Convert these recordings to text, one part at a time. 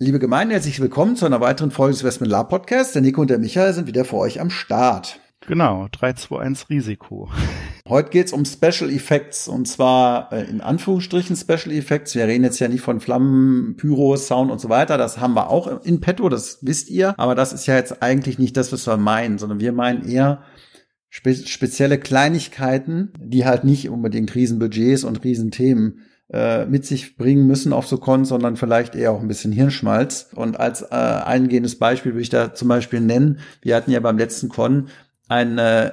Liebe Gemeinde, herzlich willkommen zu einer weiteren Folge des Westman Lab Podcast. Der Nico und der Michael sind wieder für euch am Start. Genau, 3, 2, 1 Risiko. Heute geht's um Special Effects und zwar äh, in Anführungsstrichen Special Effects. Wir reden jetzt ja nicht von Flammen, Pyro, Sound und so weiter. Das haben wir auch in petto, das wisst ihr. Aber das ist ja jetzt eigentlich nicht das, was wir meinen, sondern wir meinen eher spe spezielle Kleinigkeiten, die halt nicht unbedingt Riesenbudgets und Riesenthemen äh, mit sich bringen müssen auf so Con, sondern vielleicht eher auch ein bisschen Hirnschmalz. Und als äh, eingehendes Beispiel würde ich da zum Beispiel nennen, wir hatten ja beim letzten Con ein, äh,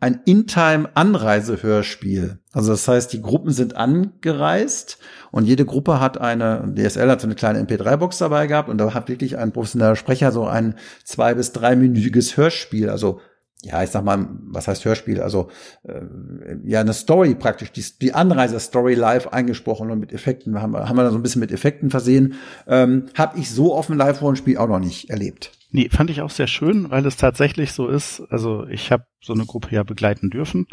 ein In-Time-Anreisehörspiel. Also das heißt, die Gruppen sind angereist und jede Gruppe hat eine, DSL hat so eine kleine MP3-Box dabei gehabt und da hat wirklich ein professioneller Sprecher so ein zwei- bis dreiminütiges Hörspiel, also ja, ich sag mal, was heißt Hörspiel? Also äh, ja, eine Story praktisch, die, die Anreise-Story live eingesprochen und mit Effekten, haben, haben wir da so ein bisschen mit Effekten versehen. Ähm, Habe ich so auf dem Live-Rollenspiel auch noch nicht erlebt. Nee, fand ich auch sehr schön, weil es tatsächlich so ist. Also ich habe so eine Gruppe ja begleiten dürfen.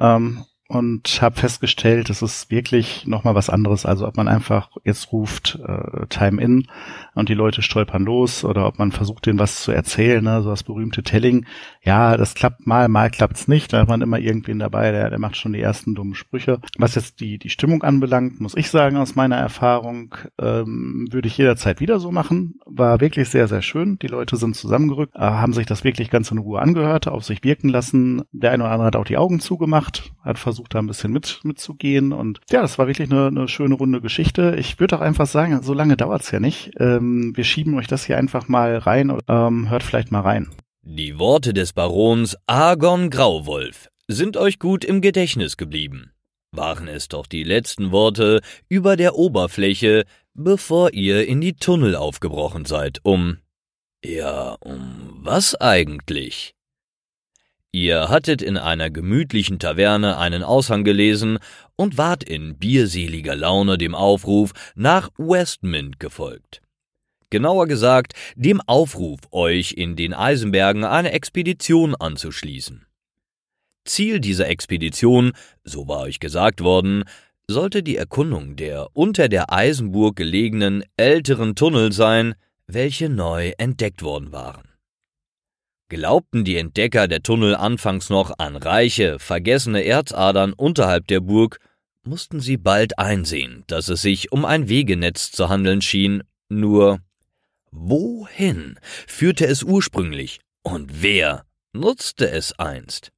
Ähm, und habe festgestellt, es ist wirklich nochmal was anderes. Also ob man einfach jetzt ruft äh, Time in und die Leute stolpern los oder ob man versucht, denen was zu erzählen, ne? so das berühmte Telling. Ja, das klappt mal, mal klappt's nicht. Da hat man immer irgendwen dabei, der, der macht schon die ersten dummen Sprüche. Was jetzt die, die Stimmung anbelangt, muss ich sagen, aus meiner Erfahrung, ähm, würde ich jederzeit wieder so machen. War wirklich sehr, sehr schön. Die Leute sind zusammengerückt, äh, haben sich das wirklich ganz in Ruhe angehört, auf sich wirken lassen. Der eine oder andere hat auch die Augen zugemacht, hat versucht, versucht da ein bisschen mit, mitzugehen. Und ja, das war wirklich eine, eine schöne runde Geschichte. Ich würde auch einfach sagen, so lange dauert's ja nicht. Ähm, wir schieben euch das hier einfach mal rein. Ähm, hört vielleicht mal rein. Die Worte des Barons Argon Grauwolf sind euch gut im Gedächtnis geblieben. Waren es doch die letzten Worte über der Oberfläche, bevor ihr in die Tunnel aufgebrochen seid, um ja, um was eigentlich? Ihr hattet in einer gemütlichen Taverne einen Aushang gelesen und wart in bierseliger Laune dem Aufruf nach Westmint gefolgt. Genauer gesagt, dem Aufruf, euch in den Eisenbergen eine Expedition anzuschließen. Ziel dieser Expedition, so war euch gesagt worden, sollte die Erkundung der unter der Eisenburg gelegenen älteren Tunnel sein, welche neu entdeckt worden waren. Glaubten die Entdecker der Tunnel anfangs noch an reiche, vergessene Erzadern unterhalb der Burg, mussten sie bald einsehen, dass es sich um ein Wegenetz zu handeln schien, nur wohin führte es ursprünglich und wer nutzte es einst?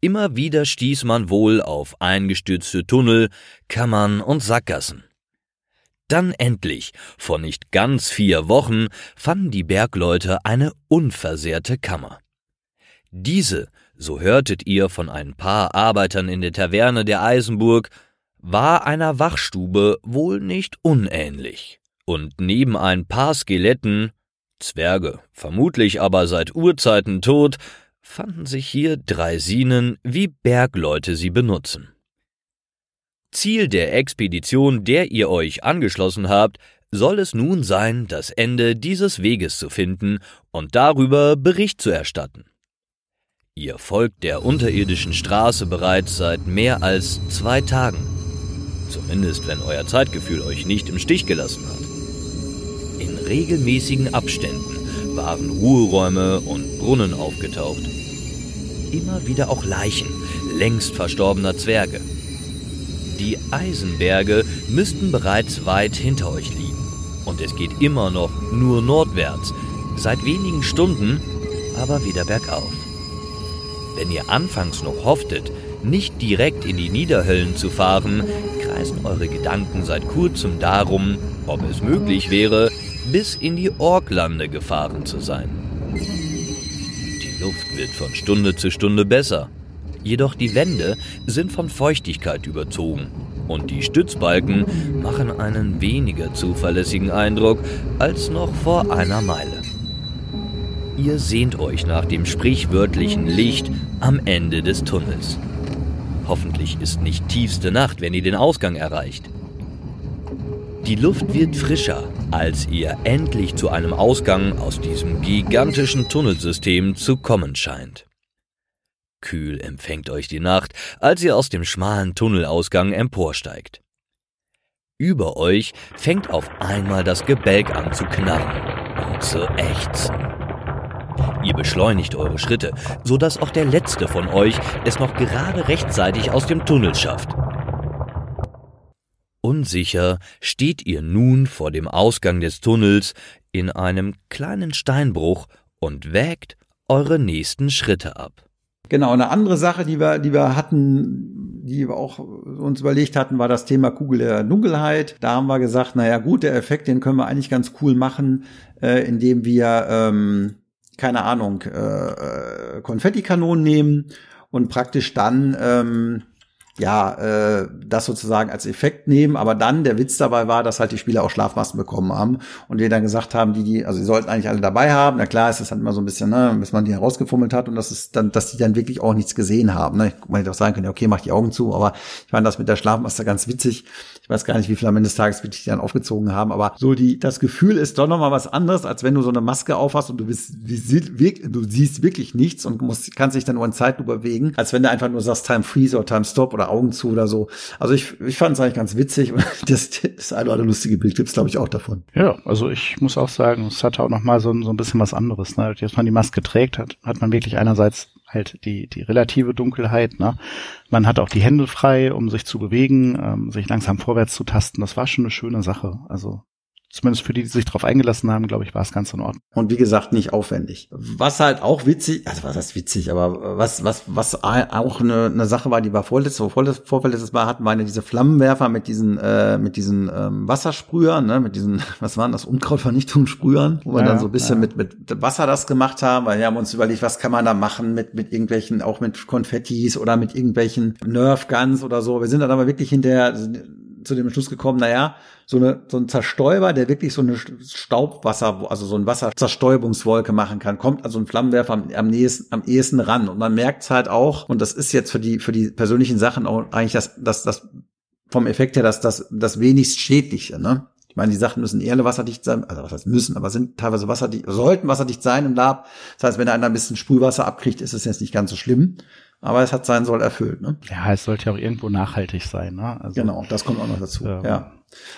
Immer wieder stieß man wohl auf eingestürzte Tunnel, Kammern und Sackgassen. Dann endlich, vor nicht ganz vier Wochen, fanden die Bergleute eine unversehrte Kammer. Diese, so hörtet ihr von ein paar Arbeitern in der Taverne der Eisenburg, war einer Wachstube wohl nicht unähnlich. Und neben ein paar Skeletten, Zwerge, vermutlich aber seit Urzeiten tot, fanden sich hier Draisinen, wie Bergleute sie benutzen. Ziel der Expedition, der ihr euch angeschlossen habt, soll es nun sein, das Ende dieses Weges zu finden und darüber Bericht zu erstatten. Ihr folgt der unterirdischen Straße bereits seit mehr als zwei Tagen. Zumindest wenn euer Zeitgefühl euch nicht im Stich gelassen hat. In regelmäßigen Abständen waren Ruheräume und Brunnen aufgetaucht. Immer wieder auch Leichen längst verstorbener Zwerge. Die Eisenberge müssten bereits weit hinter euch liegen. Und es geht immer noch nur nordwärts, seit wenigen Stunden, aber wieder bergauf. Wenn ihr anfangs noch hofftet, nicht direkt in die Niederhöllen zu fahren, kreisen eure Gedanken seit kurzem darum, ob es möglich wäre, bis in die Orklande gefahren zu sein. Die Luft wird von Stunde zu Stunde besser. Jedoch die Wände sind von Feuchtigkeit überzogen und die Stützbalken machen einen weniger zuverlässigen Eindruck als noch vor einer Meile. Ihr sehnt euch nach dem sprichwörtlichen Licht am Ende des Tunnels. Hoffentlich ist nicht tiefste Nacht, wenn ihr den Ausgang erreicht. Die Luft wird frischer, als ihr endlich zu einem Ausgang aus diesem gigantischen Tunnelsystem zu kommen scheint. Kühl empfängt euch die Nacht, als ihr aus dem schmalen Tunnelausgang emporsteigt. Über euch fängt auf einmal das Gebälk an zu knarren und zu ächzen. Ihr beschleunigt eure Schritte, so dass auch der letzte von euch es noch gerade rechtzeitig aus dem Tunnel schafft. Unsicher steht ihr nun vor dem Ausgang des Tunnels in einem kleinen Steinbruch und wägt eure nächsten Schritte ab. Genau, eine andere Sache, die wir, die wir hatten, die wir auch uns überlegt hatten, war das Thema Kugel der Dunkelheit. Da haben wir gesagt, naja gut, der Effekt, den können wir eigentlich ganz cool machen, äh, indem wir, ähm, keine Ahnung, äh, äh Konfettikanonen nehmen und praktisch dann ähm, ja, äh, das sozusagen als Effekt nehmen, aber dann der Witz dabei war, dass halt die Spieler auch Schlafmasken bekommen haben und wir dann gesagt haben, die, die, also sie sollten eigentlich alle dabei haben. Na klar, ist das halt immer so ein bisschen, ne, bis man die herausgefummelt hat und das ist dann, dass die dann wirklich auch nichts gesehen haben. Ne? Ich hätte auch sagen können, okay, mach die Augen zu, aber ich fand das mit der Schlafmaske ganz witzig. Ich weiß gar nicht, wie viel am Ende des Tages wirklich die dann aufgezogen haben, aber so die, das Gefühl ist doch nochmal was anderes, als wenn du so eine Maske aufhast und du bist, du siehst wirklich nichts und musst, kannst dich dann nur in Zeitlupe bewegen, als wenn du einfach nur sagst Time Freeze oder Time Stop oder Augen zu oder so. Also ich, ich fand es eigentlich ganz witzig das, das eine oder andere lustige Bild gibt's glaube ich auch davon. Ja, also ich muss auch sagen, es hatte auch noch mal so, so ein bisschen was anderes. Ne? Jetzt man die Maske trägt, hat, hat man wirklich einerseits halt die, die relative Dunkelheit. Ne? Man hat auch die Hände frei, um sich zu bewegen, ähm, sich langsam vorwärts zu tasten. Das war schon eine schöne Sache. Also zumindest für die, die sich darauf eingelassen haben, glaube ich, war es ganz in Ordnung. Und wie gesagt, nicht aufwendig. Was halt auch witzig, also was heißt witzig, aber was, was, was auch eine, eine Sache war, die war vorletztes, vorletztes, vorletztes Mal hatten, waren ja diese Flammenwerfer mit diesen, äh, mit diesen ähm, Wassersprühern, ne, mit diesen, was waren das, Unkrautvernichtungssprühern, wo wir ja, dann so ein bisschen ja. mit, mit Wasser das gemacht haben, weil wir haben uns überlegt, was kann man da machen mit, mit irgendwelchen, auch mit Konfettis oder mit irgendwelchen Nerf Guns oder so. Wir sind dann aber wirklich hinterher zu dem Schluss gekommen, naja, so, eine, so ein Zerstäuber, der wirklich so eine Staubwasser, also so ein Wasserzerstäubungswolke machen kann, kommt also ein Flammenwerfer am, am, nächsten, am ehesten ran. Und man merkt halt auch, und das ist jetzt für die, für die persönlichen Sachen auch eigentlich das, das, das vom Effekt her das, das, das wenigst schädliche, ne? Ich meine, die Sachen müssen eher wasserdicht sein, also was heißt müssen, aber sind teilweise wasserdicht, sollten wasserdicht sein im Lab. Das heißt, wenn einer ein bisschen Sprühwasser abkriegt, ist es jetzt nicht ganz so schlimm aber es hat sein soll erfüllt. Ne? Ja, es sollte ja auch irgendwo nachhaltig sein. Ne? Also, genau, das kommt auch noch dazu. Ähm, ja.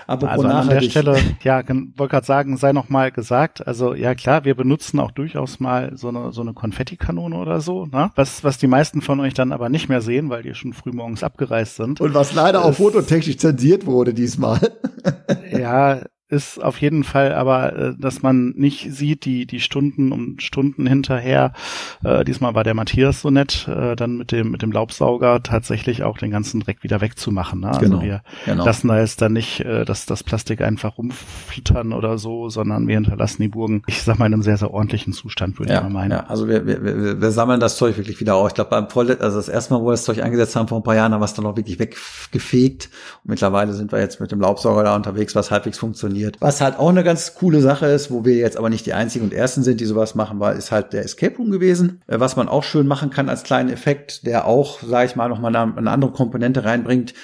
Aber also an der Stelle, ja, wollte gerade sagen, sei noch mal gesagt, also ja klar, wir benutzen auch durchaus mal so eine so eine Konfettikanone oder so, ne? Was was die meisten von euch dann aber nicht mehr sehen, weil die schon früh morgens abgereist sind. Und was leider auch fototechnisch zensiert wurde diesmal. ja, ist auf jeden Fall aber, äh, dass man nicht sieht, die, die Stunden und Stunden hinterher. Äh, diesmal war der Matthias so nett, äh, dann mit dem, mit dem Laubsauger tatsächlich auch den ganzen Dreck wieder wegzumachen. Ne? Also genau, wir genau. lassen da jetzt dann nicht äh, das, das Plastik einfach rumflittern oder so, sondern wir hinterlassen die Burgen, ich sag mal, in einem sehr, sehr ordentlichen Zustand, würde ja, ich mal meinen. Ja, also wir, wir, wir, wir sammeln das Zeug wirklich wieder auf. Ich glaube, beim Voll, also das erste Mal, wo wir das Zeug eingesetzt haben vor ein paar Jahren, haben wir es dann auch wirklich weggefegt. Und mittlerweile sind wir jetzt mit dem Laubsauger da unterwegs, was halbwegs funktioniert funktioniert. Was halt auch eine ganz coole Sache ist, wo wir jetzt aber nicht die einzigen und ersten sind, die sowas machen, war, ist halt der Escape Room gewesen. Äh, was man auch schön machen kann als kleinen Effekt, der auch, sage ich mal, nochmal eine andere Komponente reinbringt,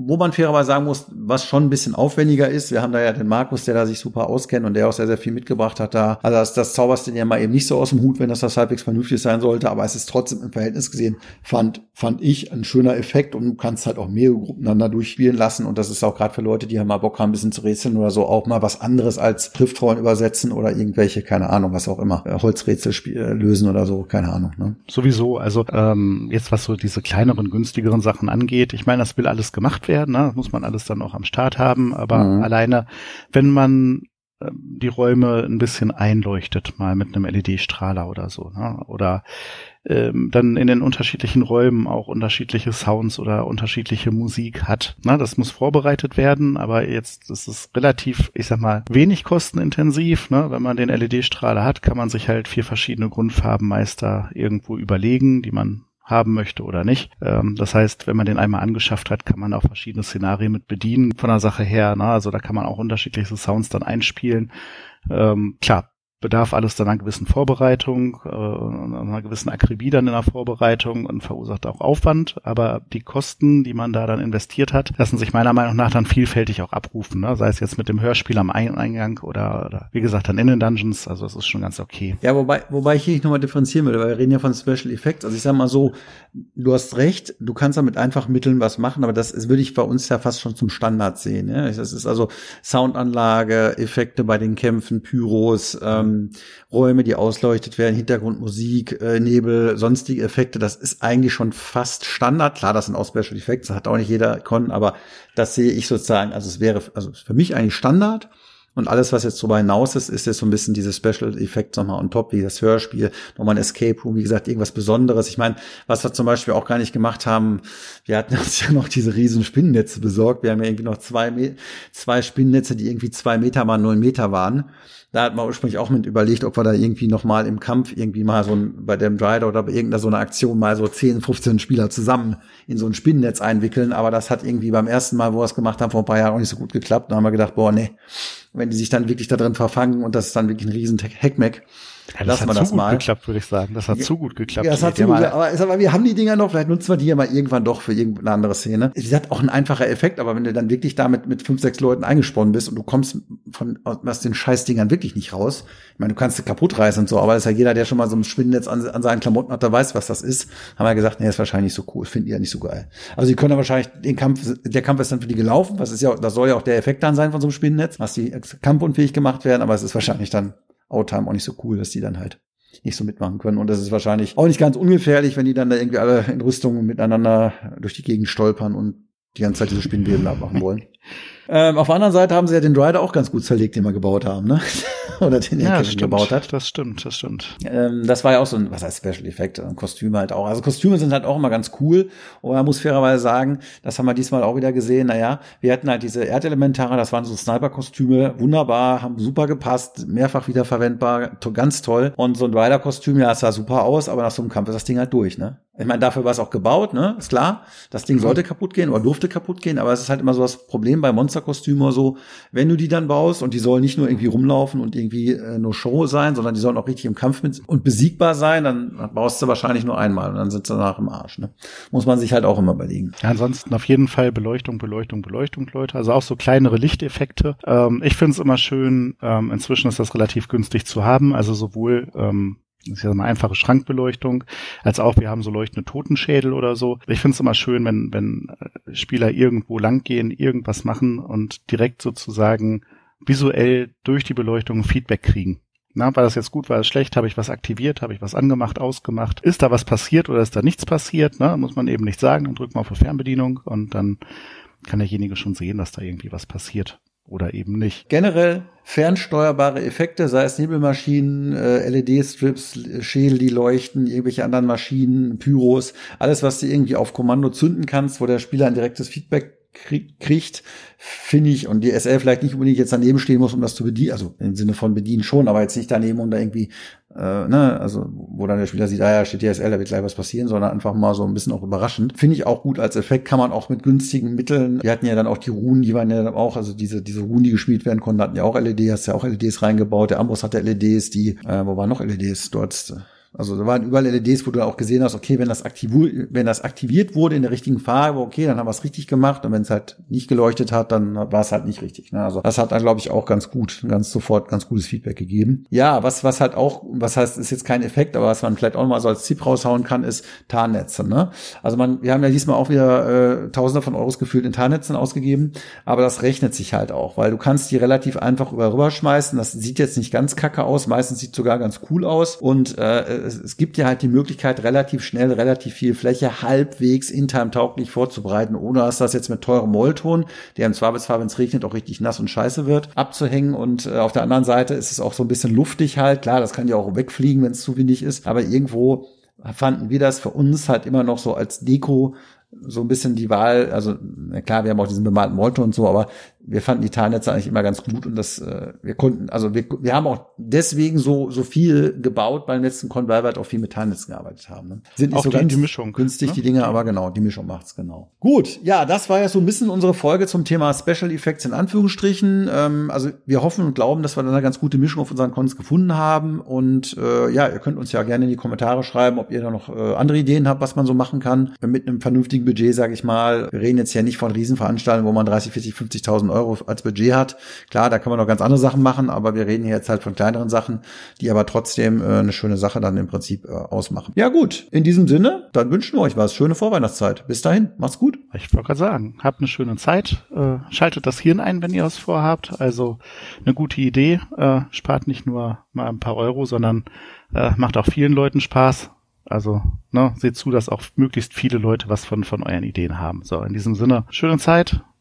wo man fairerweise sagen muss, was schon ein bisschen aufwendiger ist. Wir haben da ja den Markus, der da sich super auskennt und der auch sehr, sehr viel mitgebracht hat da. Also das, das zauberst du dir mal eben nicht so aus dem Hut, wenn das das halbwegs vernünftig sein sollte, aber es ist trotzdem im Verhältnis gesehen, fand, fand ich ein schöner Effekt und du kannst halt auch mehrere Gruppen dann durchspielen lassen und das ist auch gerade für Leute, die halt mal Bock haben, ein bisschen zu rätseln oder so, auch mal was anderes als Schriftrollen übersetzen oder irgendwelche, keine Ahnung, was auch immer, äh, Holzrätsel äh, lösen oder so, keine Ahnung. Ne? Sowieso, also ähm, jetzt was so diese kleineren, günstigeren Sachen angeht, ich meine, das will alles gemacht werden, ne? Das muss man man alles dann auch am Start haben, aber mhm. alleine, wenn man ähm, die Räume ein bisschen einleuchtet, mal mit einem LED-Strahler oder so, ne? oder ähm, dann in den unterschiedlichen Räumen auch unterschiedliche Sounds oder unterschiedliche Musik hat. Ne? Das muss vorbereitet werden, aber jetzt ist es relativ, ich sag mal, wenig kostenintensiv. Ne? Wenn man den LED-Strahler hat, kann man sich halt vier verschiedene Grundfarbenmeister irgendwo überlegen, die man haben möchte oder nicht. Ähm, das heißt, wenn man den einmal angeschafft hat, kann man auch verschiedene Szenarien mit bedienen von der Sache her. Ne? Also da kann man auch unterschiedliche Sounds dann einspielen. Ähm, klar, bedarf alles dann einer gewissen Vorbereitung, äh, einer gewissen Akribie dann in der Vorbereitung und verursacht auch Aufwand. Aber die Kosten, die man da dann investiert hat, lassen sich meiner Meinung nach dann vielfältig auch abrufen. Ne? Sei es jetzt mit dem Hörspiel am Eingang oder, oder wie gesagt dann in den Dungeons. Also das ist schon ganz okay. Ja, wobei, wobei ich hier nochmal differenzieren will, weil wir reden ja von Special Effects. Also ich sag mal so, du hast recht, du kannst da mit einfachen Mitteln was machen, aber das ist, würde ich bei uns ja fast schon zum Standard sehen. Ja? Das ist also Soundanlage, Effekte bei den Kämpfen, Pyros, ähm, ähm, Räume, die ausleuchtet werden, Hintergrundmusik, äh, Nebel, sonstige Effekte, das ist eigentlich schon fast Standard. Klar, das sind auch Special Effects, das hat auch nicht jeder Con, aber das sehe ich sozusagen, also es wäre also für mich eigentlich Standard. Und alles, was jetzt darüber hinaus ist, ist jetzt so ein bisschen diese Special Effects nochmal on top, wie das Hörspiel, nochmal ein Escape Room, wie gesagt, irgendwas Besonderes. Ich meine, was wir zum Beispiel auch gar nicht gemacht haben, wir hatten uns ja noch diese riesen Spinnennetze besorgt. Wir haben ja irgendwie noch zwei, zwei Spinnennetze, die irgendwie zwei Meter mal null Meter waren. Da hat man ursprünglich auch mit überlegt, ob wir da irgendwie noch mal im Kampf irgendwie mal so ein, bei dem Drider oder bei irgendeiner so einer Aktion mal so 10, 15 Spieler zusammen in so ein Spinnennetz einwickeln. Aber das hat irgendwie beim ersten Mal, wo wir es gemacht haben, vor ein paar Jahren auch nicht so gut geklappt. Da haben wir gedacht, boah, nee, wenn die sich dann wirklich da drin verfangen und das ist dann wirklich ein riesen Hackmack, ja, das hat zu gut mal. geklappt, würde ich sagen. Das hat ja, zu gut geklappt. Ja, das hat zu gut geklappt. Aber, aber wir haben die Dinger noch, vielleicht nutzen wir die ja mal irgendwann doch für irgendeine andere Szene. Wie gesagt, auch ein einfacher Effekt, aber wenn du dann wirklich damit mit fünf, sechs Leuten eingesponnen bist und du kommst von aus den Scheißdingern wirklich nicht raus. Ich meine, du kannst sie kaputt reißen und so, aber das ist ja jeder, der schon mal so ein Schwindennetz an, an seinen Klamotten hat, der weiß, was das ist. Haben wir gesagt, nee, ist wahrscheinlich nicht so cool, finden die ja nicht so geil. Also die können ja wahrscheinlich den Kampf, der Kampf ist dann für die gelaufen, was ist ja, das soll ja auch der Effekt dann sein von so einem Spinnennetz, was die kampfunfähig gemacht werden, aber es ist wahrscheinlich dann Outtime auch nicht so cool, dass die dann halt nicht so mitmachen können. Und das ist wahrscheinlich auch nicht ganz ungefährlich, wenn die dann da irgendwie alle in Rüstungen miteinander durch die Gegend stolpern und die ganze Zeit diese Spinnweben abmachen wollen. Ähm, auf der anderen Seite haben sie ja den Rider auch ganz gut zerlegt, den wir gebaut haben, ne? Oder den ja, Kevin gebaut hat. Das stimmt, das stimmt. Ähm, das war ja auch so ein, was heißt Special Effekt, Kostüme halt auch. Also Kostüme sind halt auch immer ganz cool. Und man muss fairerweise sagen, das haben wir diesmal auch wieder gesehen. Naja, wir hatten halt diese Erdelementare, das waren so Sniper-Kostüme, wunderbar, haben super gepasst, mehrfach wiederverwendbar, ganz toll. Und so ein Rider-Kostüm, ja, es sah super aus, aber nach so einem Kampf ist das Ding halt durch, ne? Ich meine, dafür war es auch gebaut, ne? Ist klar. Das Ding sollte kaputt gehen oder durfte kaputt gehen, aber es ist halt immer so das Problem bei Monsterkostümen oder so. Wenn du die dann baust und die sollen nicht nur irgendwie rumlaufen und irgendwie äh, nur Show sein, sondern die sollen auch richtig im Kampf mit und besiegbar sein, dann baust du wahrscheinlich nur einmal und dann sind sie danach im Arsch, ne? Muss man sich halt auch immer überlegen. Ja, ansonsten auf jeden Fall Beleuchtung, Beleuchtung, Beleuchtung, Leute. Also auch so kleinere Lichteffekte. Ähm, ich finde es immer schön, ähm, inzwischen ist das relativ günstig zu haben. Also sowohl ähm, das ist ja eine einfache Schrankbeleuchtung, als auch wir haben so leuchtende Totenschädel oder so. Ich finde es immer schön, wenn, wenn äh, Spieler irgendwo langgehen, irgendwas machen und direkt sozusagen visuell durch die Beleuchtung Feedback kriegen. Na, war das jetzt gut, war das schlecht, habe ich was aktiviert, habe ich was angemacht, ausgemacht, ist da was passiert oder ist da nichts passiert, na, muss man eben nicht sagen, dann drückt man auf die Fernbedienung und dann kann derjenige schon sehen, dass da irgendwie was passiert oder eben nicht. Generell fernsteuerbare Effekte, sei es Nebelmaschinen, äh, LED-Strips, Schädel, die leuchten, irgendwelche anderen Maschinen, Pyros, alles, was du irgendwie auf Kommando zünden kannst, wo der Spieler ein direktes Feedback kriegt, finde ich, und die SL vielleicht nicht unbedingt jetzt daneben stehen muss, um das zu bedienen, also im Sinne von bedienen schon, aber jetzt nicht daneben, um da irgendwie, äh, ne, also wo dann der Spieler sieht, ah ja, steht die SL, da wird gleich was passieren, sondern einfach mal so ein bisschen auch überraschend. Finde ich auch gut als Effekt, kann man auch mit günstigen Mitteln, wir hatten ja dann auch die Runen, die waren ja dann auch, also diese, diese Runen, die gespielt werden konnten, hatten ja auch LED, hast ja auch LEDs reingebaut, der Amboss hatte LEDs, die, äh, wo waren noch LEDs dort? Also da waren überall LEDs, wo du auch gesehen hast, okay, wenn das, wenn das aktiviert wurde in der richtigen Farbe, okay, dann haben wir es richtig gemacht. Und wenn es halt nicht geleuchtet hat, dann war es halt nicht richtig. Ne? Also das hat dann, glaube ich, auch ganz gut, ganz sofort ganz gutes Feedback gegeben. Ja, was, was halt auch, was heißt, ist jetzt kein Effekt, aber was man vielleicht auch mal so als Tipp raushauen kann, ist Tarnnetze. Ne? Also man, wir haben ja diesmal auch wieder äh, Tausende von Euros gefühlt in Tarnnetzen ausgegeben, aber das rechnet sich halt auch, weil du kannst die relativ einfach über rüberschmeißen. Das sieht jetzt nicht ganz kacke aus, meistens sieht sogar ganz cool aus und äh, es, es gibt ja halt die Möglichkeit, relativ schnell, relativ viel Fläche halbwegs in Time tauglich vorzubereiten, ohne dass das jetzt mit teurem Mollton, der im Zweifelsfall, wenn es regnet, auch richtig nass und scheiße wird, abzuhängen. Und äh, auf der anderen Seite ist es auch so ein bisschen luftig halt. Klar, das kann ja auch wegfliegen, wenn es zu windig ist, aber irgendwo fanden wir das für uns halt immer noch so als Deko so ein bisschen die Wahl, also klar, wir haben auch diesen bemalten Molto und so, aber wir fanden die Teilnetze eigentlich immer ganz gut und das, äh, wir konnten, also wir, wir haben auch deswegen so, so viel gebaut beim letzten Con, weil wir halt auch viel mit Teilnetzen gearbeitet haben. Ne? Sind nicht auch so die, ganz die Mischung, günstig, ne? die Dinge, aber genau, die Mischung macht's genau. Gut, ja, das war ja so ein bisschen unsere Folge zum Thema Special Effects in Anführungsstrichen. Ähm, also wir hoffen und glauben, dass wir dann eine ganz gute Mischung auf unseren Cons gefunden haben und äh, ja, ihr könnt uns ja gerne in die Kommentare schreiben, ob ihr da noch äh, andere Ideen habt, was man so machen kann mit einem vernünftigen Budget, sage ich mal. Wir reden jetzt ja nicht von Riesenveranstaltungen, wo man 30, 40, 50.000 Euro als Budget hat. Klar, da kann man noch ganz andere Sachen machen, aber wir reden hier jetzt halt von kleineren Sachen, die aber trotzdem äh, eine schöne Sache dann im Prinzip äh, ausmachen. Ja gut, in diesem Sinne, dann wünschen wir euch was. Schöne Vorweihnachtszeit. Bis dahin, macht's gut. Ich wollte gerade sagen, habt eine schöne Zeit. Äh, schaltet das Hirn ein, wenn ihr was vorhabt. Also eine gute Idee. Äh, spart nicht nur mal ein paar Euro, sondern äh, macht auch vielen Leuten Spaß. Also, ne, seht zu, dass auch möglichst viele Leute was von, von euren Ideen haben. So, in diesem Sinne, schöne Zeit,